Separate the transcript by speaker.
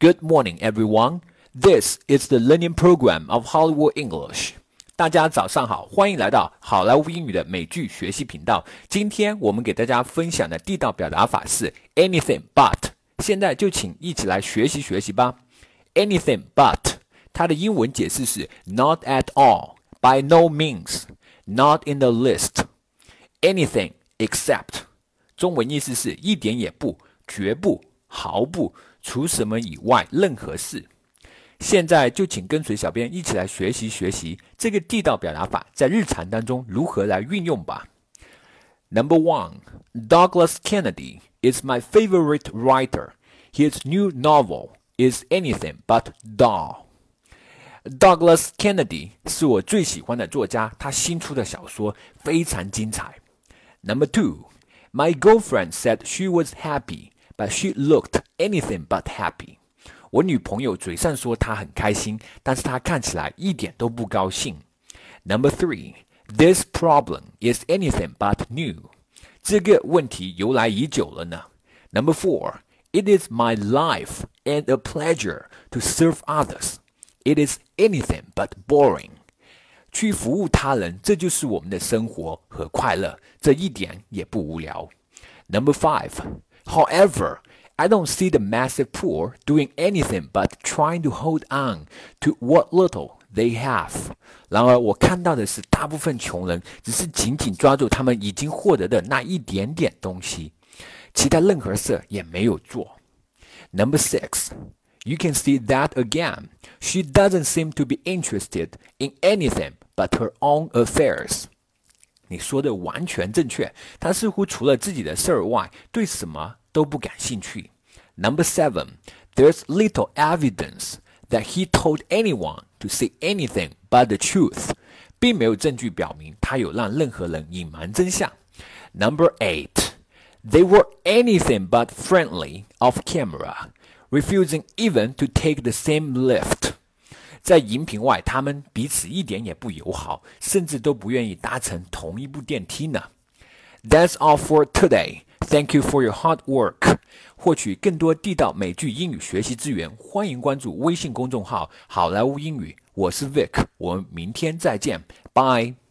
Speaker 1: Good morning, everyone. This is the learning program of Hollywood English. 大家早上好，欢迎来到好莱坞英语的美剧学习频道。今天我们给大家分享的地道表达法是 anything but。现在就请一起来学习学习吧。Anything but，它的英文解释是 not at all, by no means, not in the least, anything except。中文意思是一点也不，绝不， 毫不，除什么以外任何事。现在就请跟随小编一起来学习学习这个地道表达法在日常当中如何来运用吧。Number one, Douglas Kennedy is my favorite writer. His new novel is anything but dull. Douglas Kennedy 是我最喜欢的作家，他新出的小说非常精彩。Number two, my girlfriend said she was happy, but she looked anything but happy. 我女朋友嘴上说她很开心，但是她看起来一点都不高兴。Number three, this problem is anything but new. 这个问题由来已久了呢。Number four, it is my life and a pleasure to serve others. It is anything but boring. 去服务他人，这就是我们的生活和快乐，这一点也不无聊。Number five, however, I don't see the massive poor doing anything but trying to hold on to what little they have. 然而，我看到的是，大部分穷人只是紧紧抓住他们已经获得的那一点点东西，其他任何事也没有做。Number six, you can see that again. She doesn't seem to be interested in anything but her own affairs. 你说的完全正确，她似乎除了自己的事儿外，对什么都不感兴趣。Number seven, there's little evidence that he told anyone to say anything but the truth，并没有证据表明他有让任何人隐瞒真相。Number eight, they were anything but friendly off camera, refusing even to take the same lift。 在荧屏外，他们彼此一点也不友好，甚至都不愿意搭乘同一部电梯呢。That's all for today. Thank you for your hard work. 获取更多地道美剧英语学习资源，欢迎关注微信公众号“好莱坞英语”。我是 Vic，我们明天再见，拜。